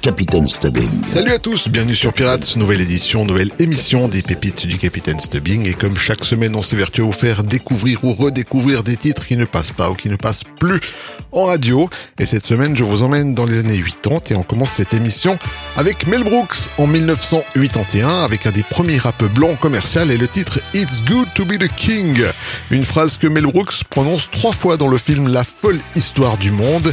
Capitaine Stubbing. Salut à tous, bienvenue sur Pirates, nouvelle édition, nouvelle émission des pépites du Capitaine Stubbing. Et comme chaque semaine, on s'évertue à vous faire découvrir ou redécouvrir des titres qui ne passent pas ou qui ne passent plus en radio. Et cette semaine, je vous emmène dans les années 80 et on commence cette émission avec Mel Brooks en 1981 avec un des premiers rap blancs commercial et le titre It's Good to be the King. Une phrase que Mel Brooks prononce trois fois dans le film La folle histoire du monde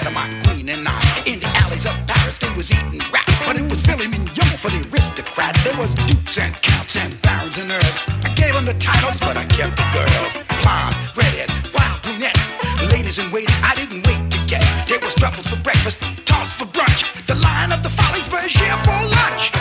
had of my queen and I. In the alleys of Paris, they was eating rats, but it was Philly Mignon for the aristocrats. There was dukes and counts and barons and earls. I gave them the titles, but I kept the girls. Blondes, redheads, wild brunettes, ladies in waiting. I didn't wait to get. There was troubles for breakfast, toss for brunch. The lion of the follies, Berger for lunch.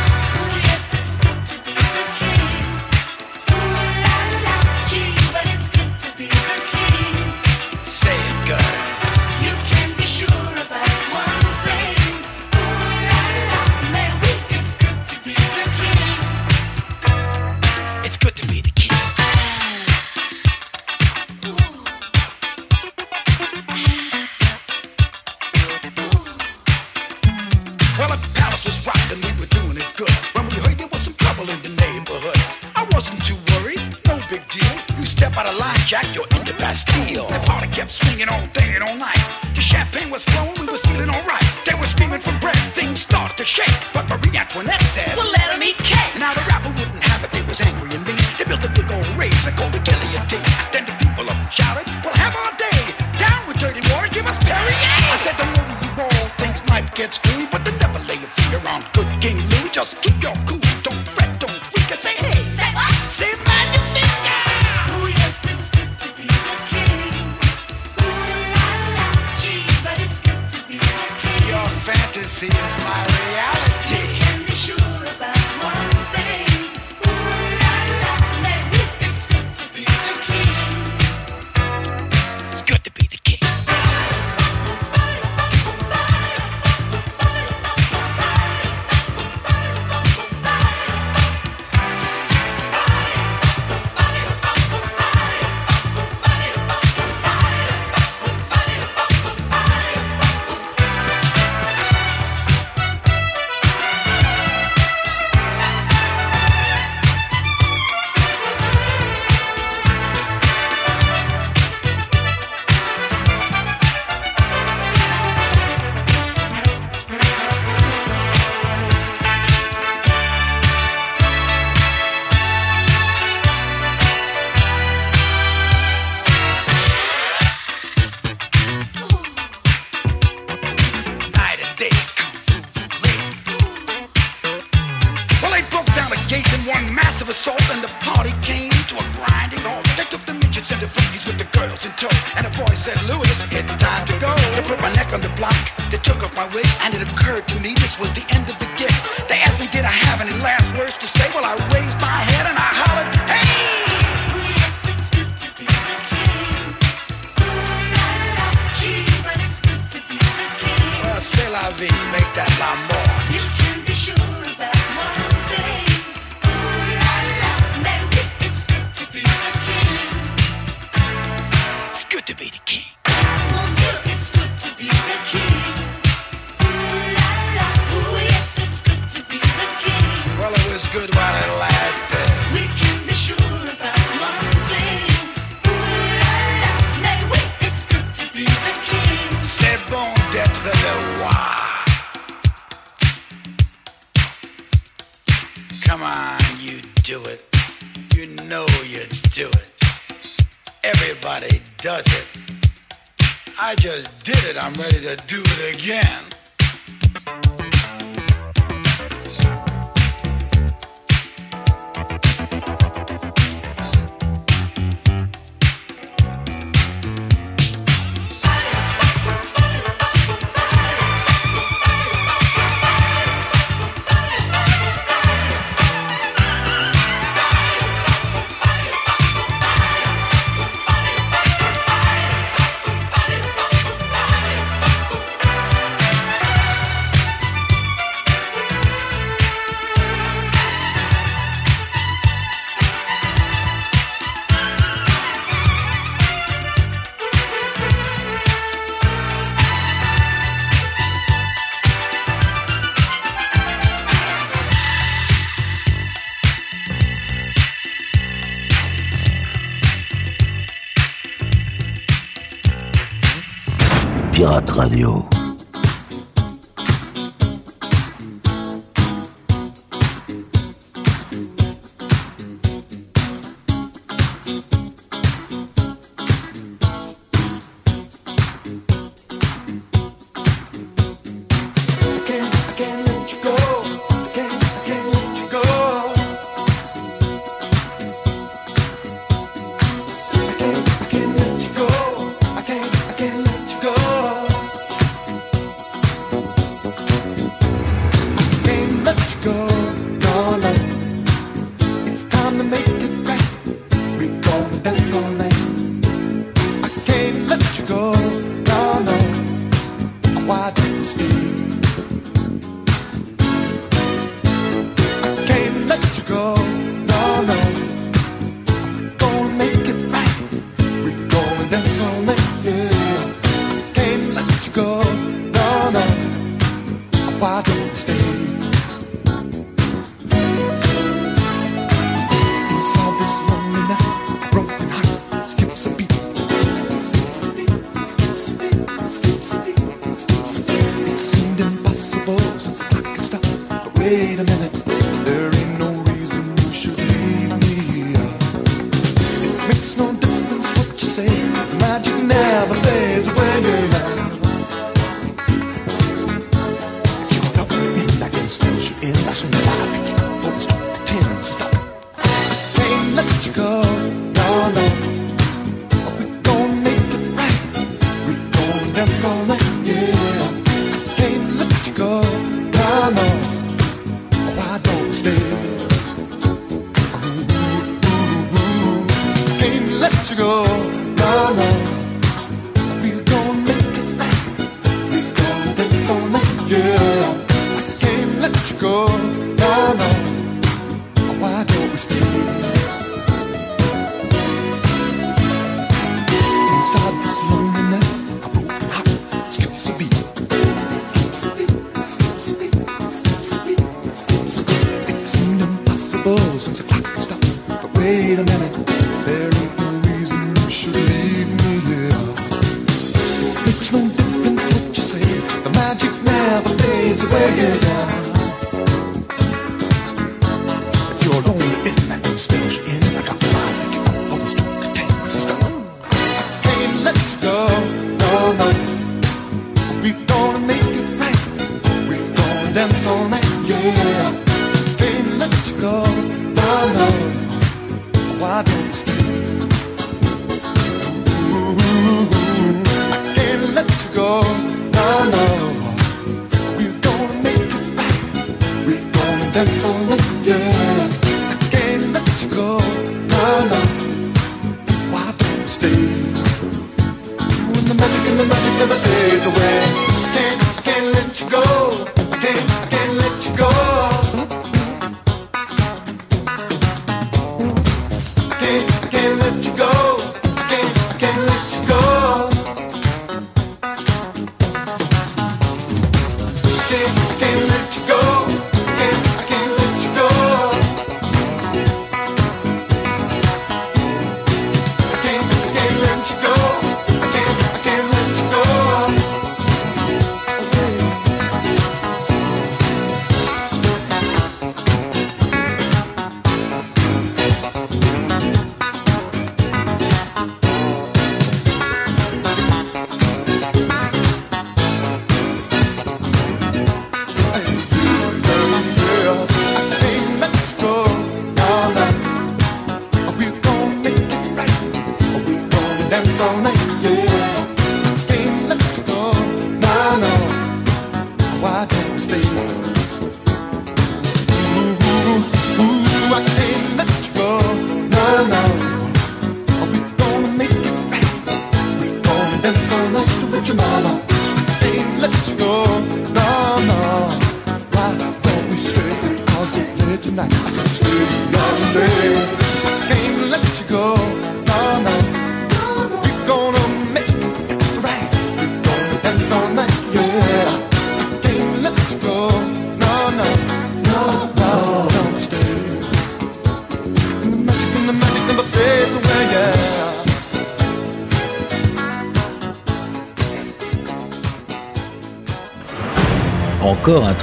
in tow, and a voice said, Lewis, it's time to go. They put my neck on the block, they took off my wig, and it occurred to me this was the end. Radio.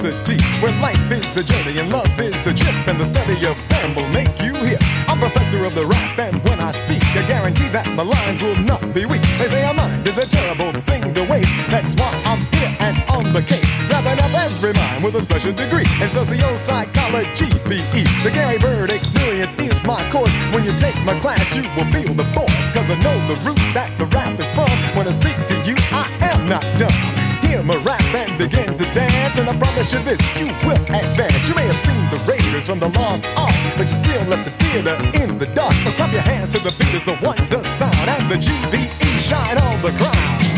Where life is the journey and love is the trip, and the study of them will make you hear. I'm professor of the rap, and when I speak, I guarantee that my lines will not be weak. They say a mind is a terrible thing to waste. That's why I'm here and on the case, wrapping up every mind with a special degree in socio-psychology, BE. The Gary Bird experience is my course. When you take my class, you will feel the force, cause I know the roots that the rap is from. When I speak to you, I am not dumb. Hear my rap and begin to and I promise you this, you will advance. You may have seen the Raiders from the Lost Ark, but you still left the theater in the dark. So clap your hands to the beat as the wonder sound, and the GBE shine on the crowd.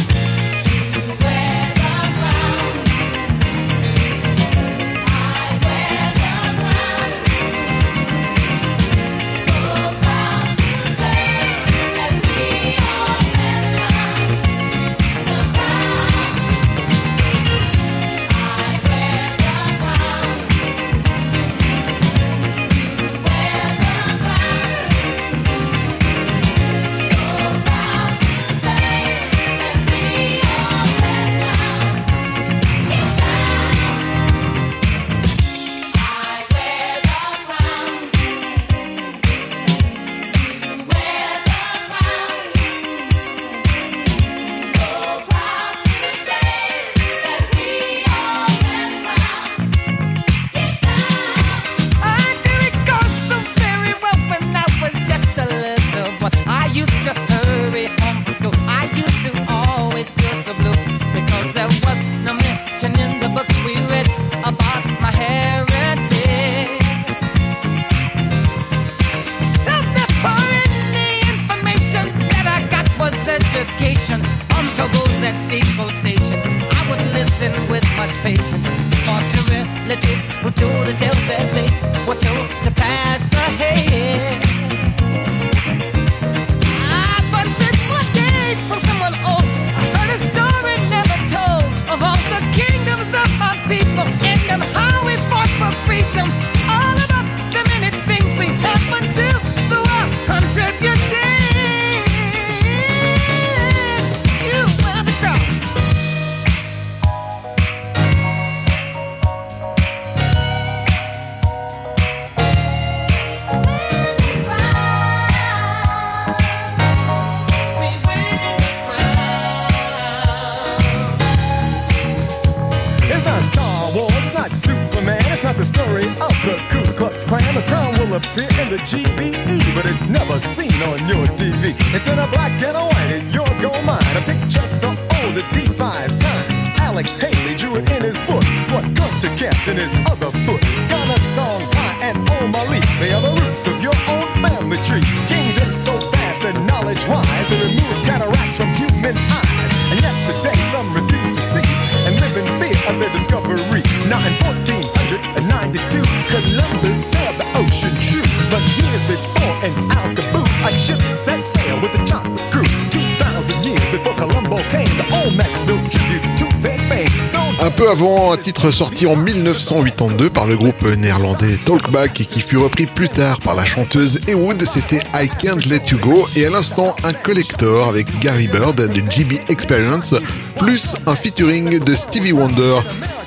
Un peu avant, un titre sorti en 1982 par le groupe néerlandais Talkback et qui fut repris plus tard par la chanteuse Ewood, c'était I Can't Let You Go et à l'instant un collector avec Gary Bird de GB Experience plus un featuring de Stevie Wonder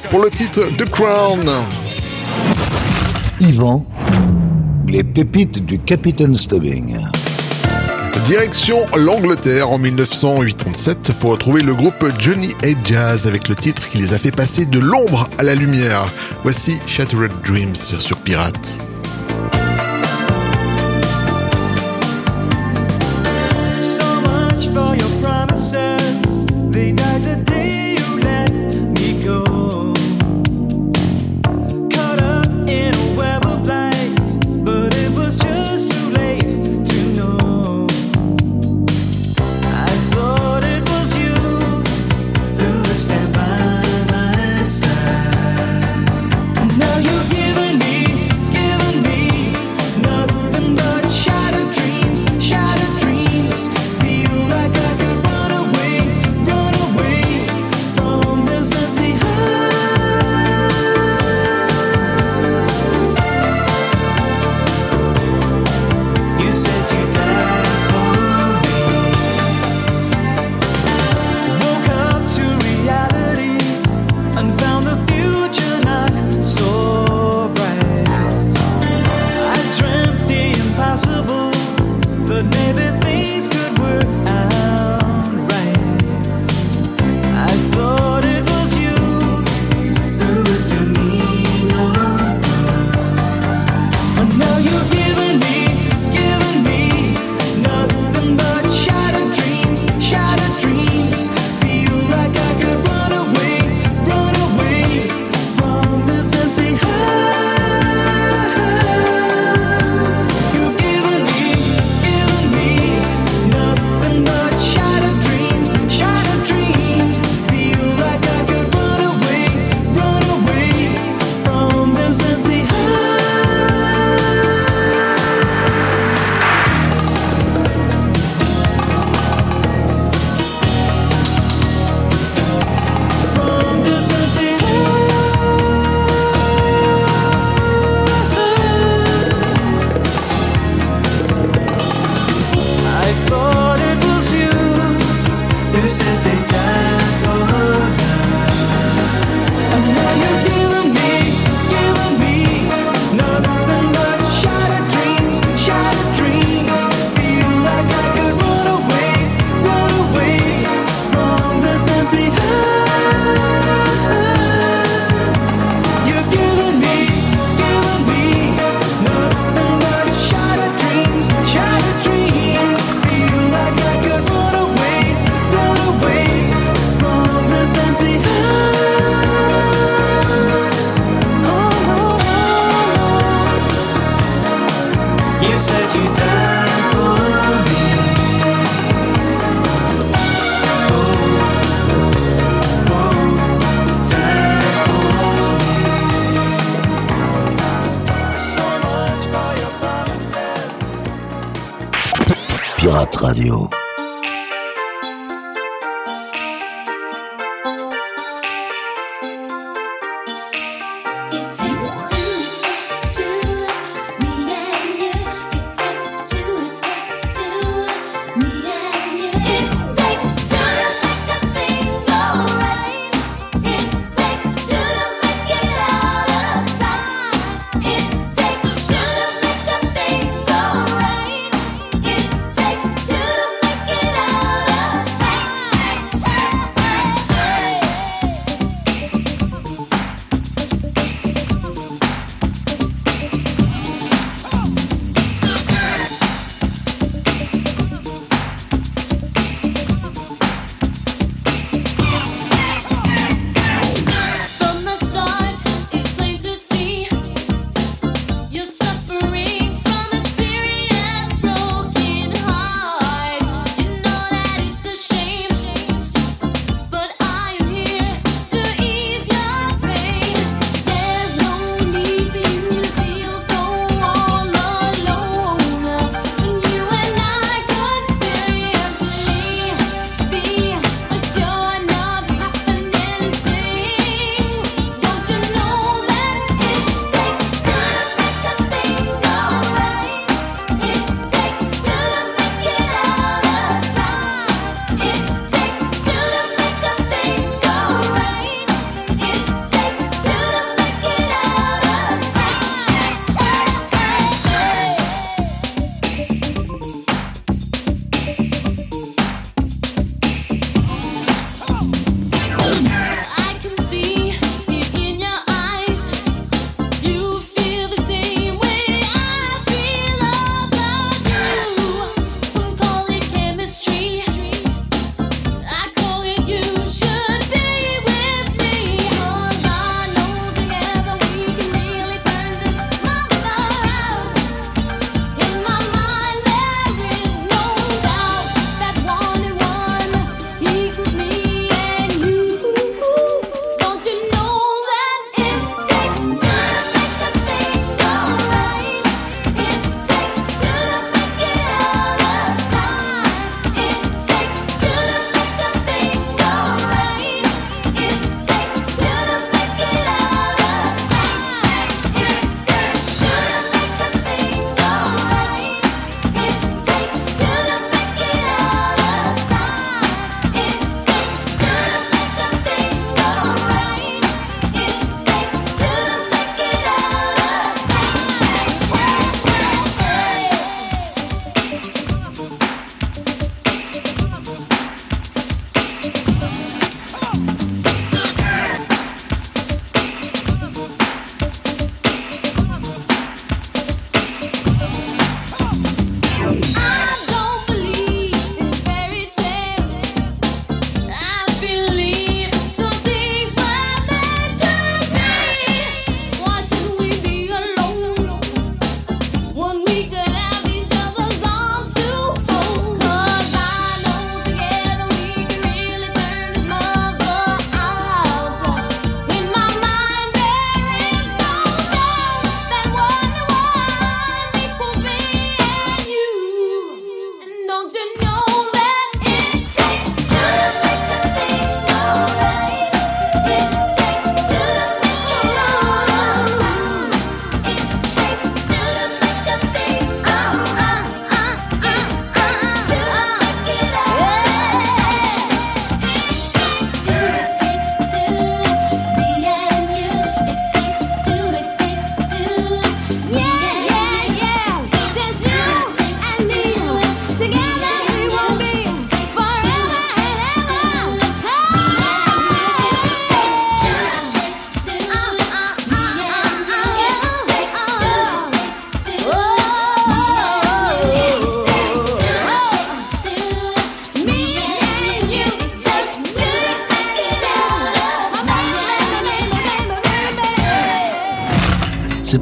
pour le titre The Crown. Yvan, les pépites du Capitaine Stubbing. Direction l'Angleterre en 1987 pour retrouver le groupe Johnny Head Jazz avec le titre qui les a fait passer de l'ombre à la lumière. Voici Shattered Dreams sur Pirate.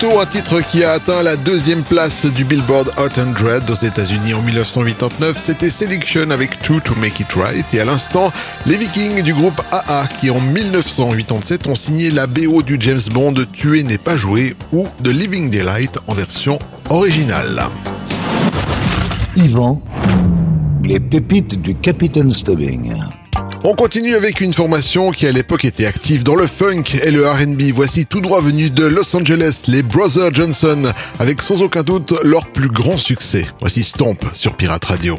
Tôt, un titre qui a atteint la deuxième place du Billboard Hot 100 aux États-Unis en 1989, c'était Selection avec Two to Make It Right. Et à l'instant, les Vikings du groupe AA qui en 1987 ont signé la BO du James Bond Tuer n'est pas joué ou de Living Daylight en version originale. Yvan, les pépites du Capitaine Stubbing. On continue avec une formation qui à l'époque était active dans le funk et le R&B. Voici tout droit venu de Los Angeles, les Brothers Johnson, avec sans aucun doute leur plus grand succès. Voici Stomp sur Pirate Radio.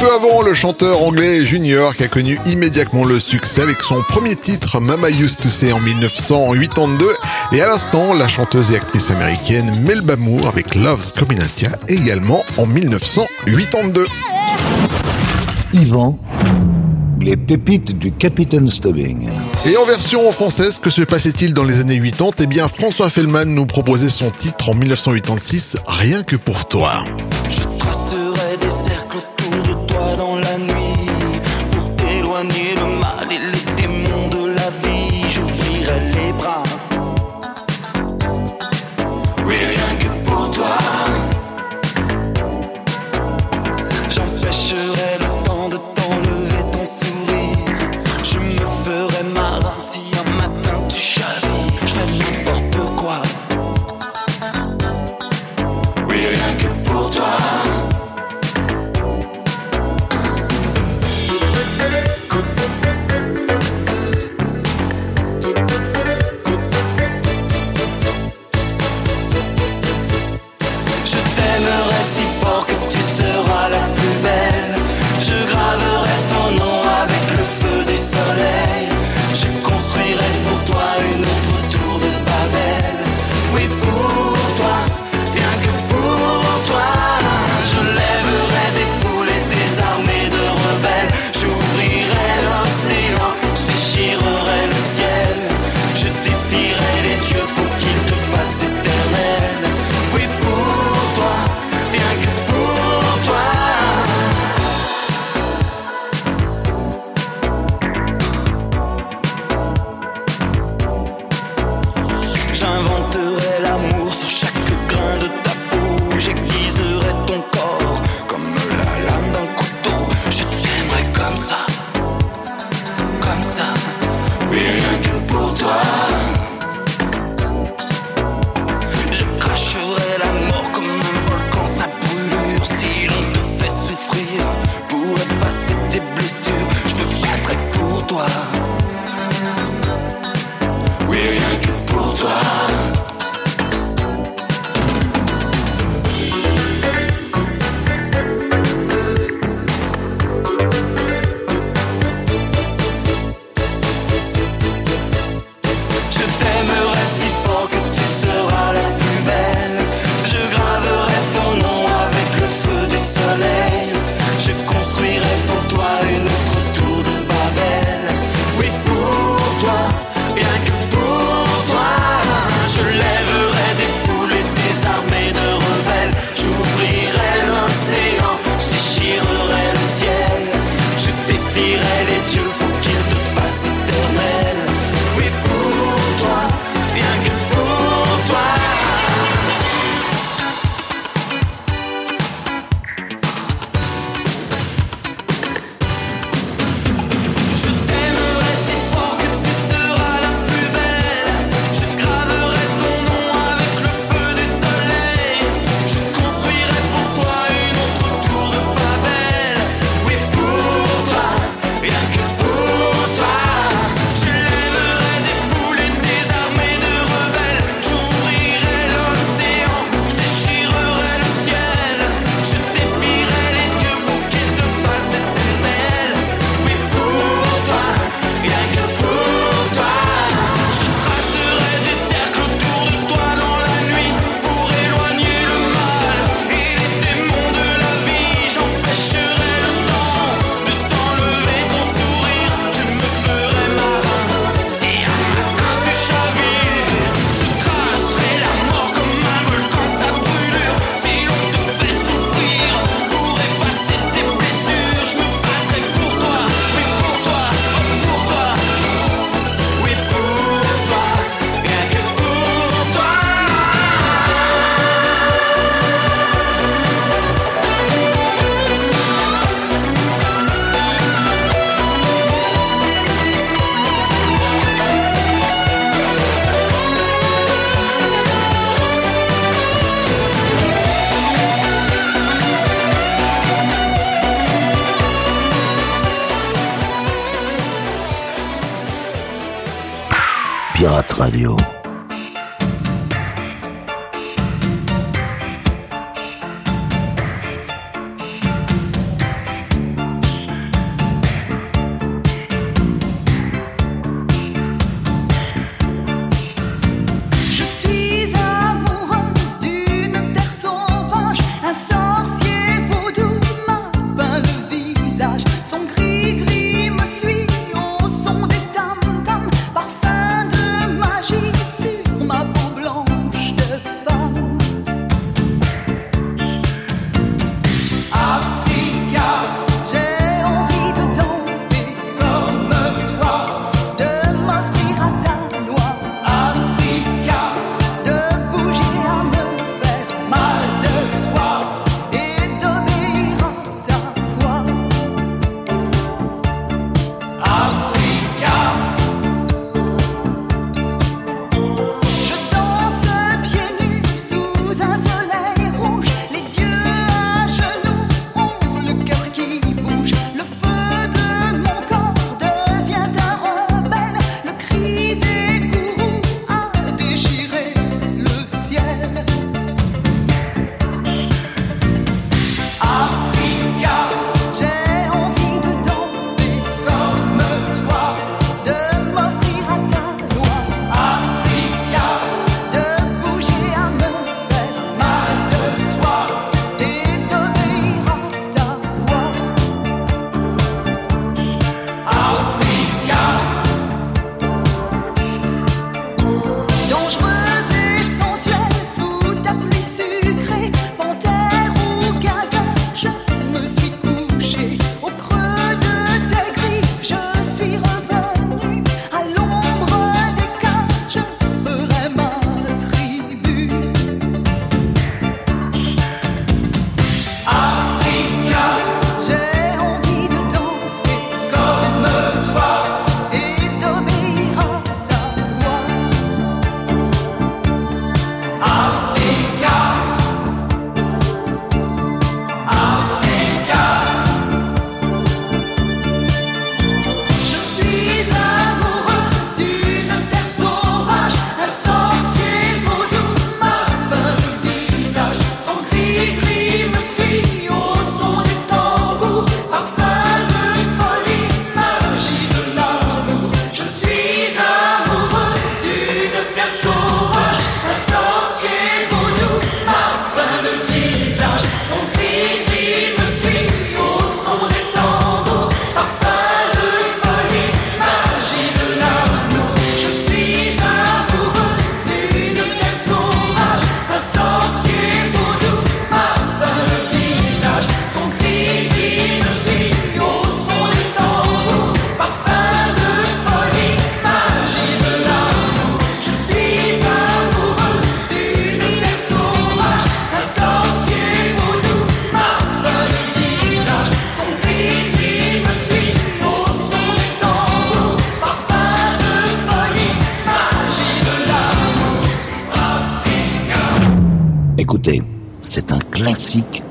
peu avant, le chanteur anglais Junior qui a connu immédiatement le succès avec son premier titre Mama Used to Say en 1982 et à l'instant la chanteuse et actrice américaine Mel Bamour avec Love's Communatia également en 1982. Yvan, les pépites du Capitaine Stubbing. Et en version française, que se passait-il dans les années 80 Eh bien, François Fellman nous proposait son titre en 1986, Rien que pour toi.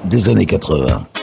Des années 80.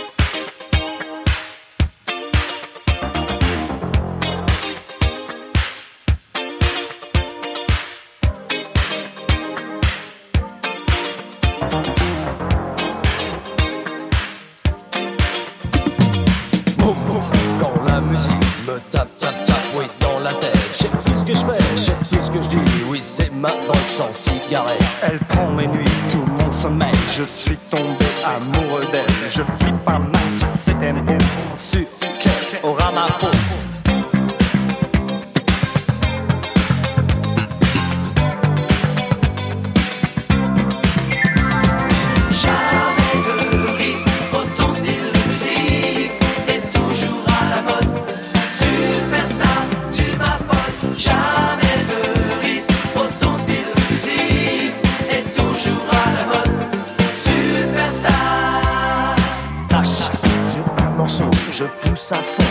Je pousse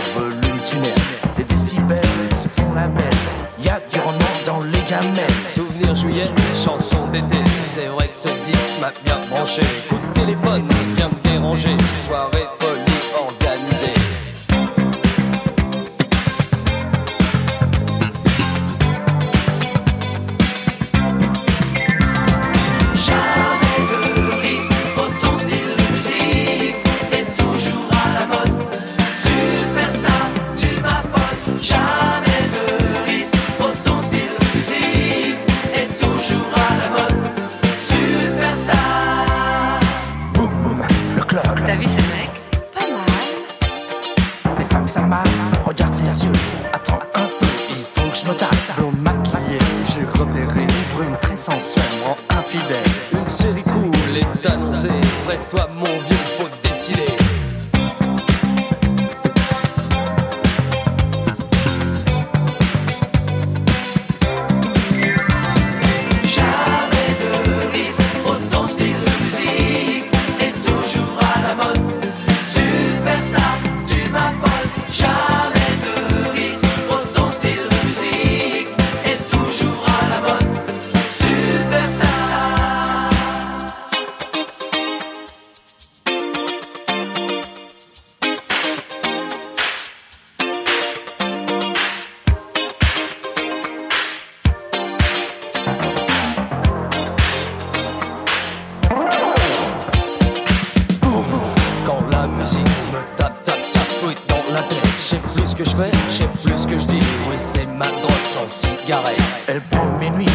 garée. Elle prend minuit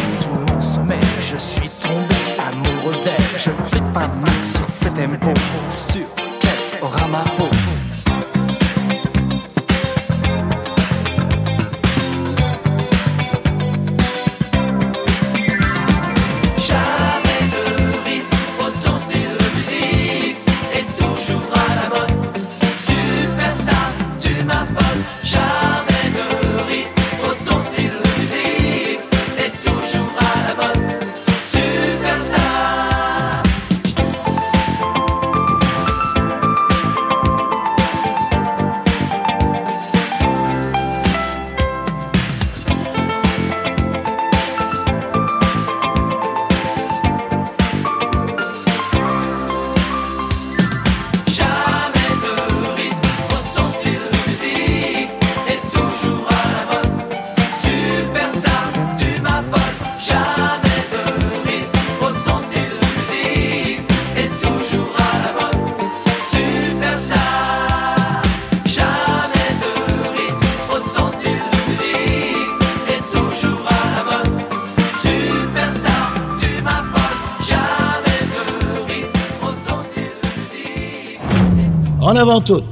avant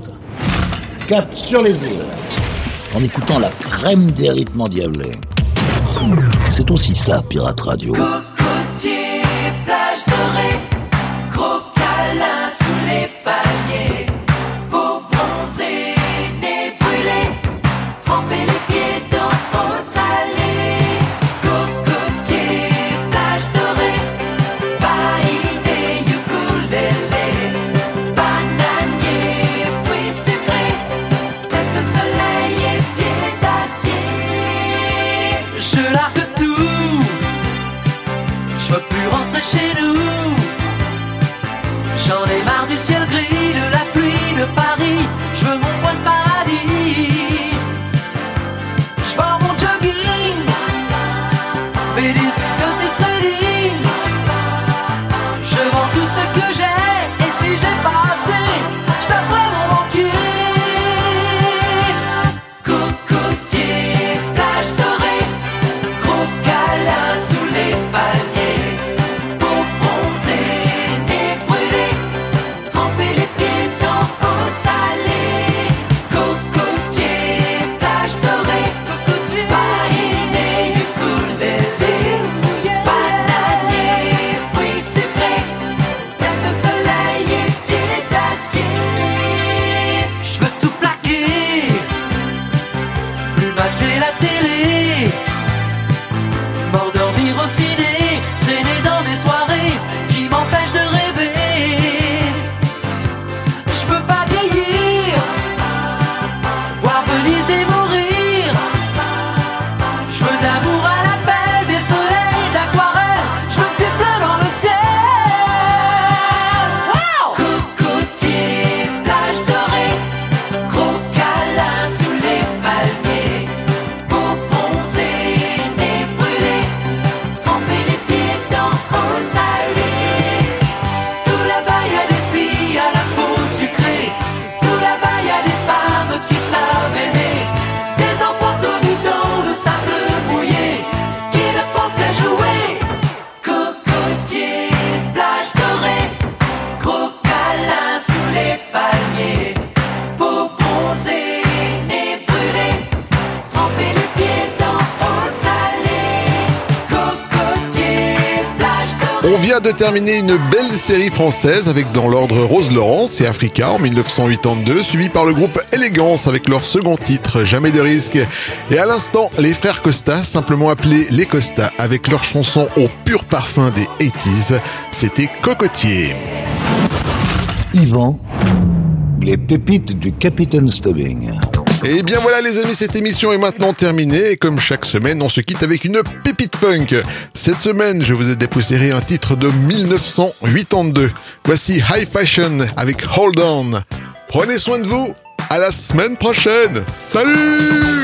cap sur les îles, en écoutant la crème des rythmes endiablés. C'est aussi ça, Pirate Radio. de terminer une belle série française avec dans l'ordre Rose Laurence et Africa en 1982, suivi par le groupe Élégance avec leur second titre Jamais de risque. Et à l'instant, les frères Costa, simplement appelés les Costa, avec leur chanson au pur parfum des 80s, c'était Cocotier. Yvan, les pépites du Capitaine Stubbing. Et bien voilà les amis, cette émission est maintenant terminée et comme chaque semaine, on se quitte avec une pépite funk. Cette semaine, je vous ai dépoussiéré un titre de 1982. Voici High Fashion avec Hold On. Prenez soin de vous, à la semaine prochaine. Salut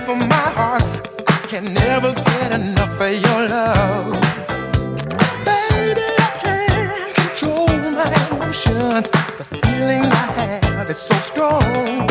life my heart. I can never get enough of your love. Baby, I can't control my emotions. The feeling I have is so strong.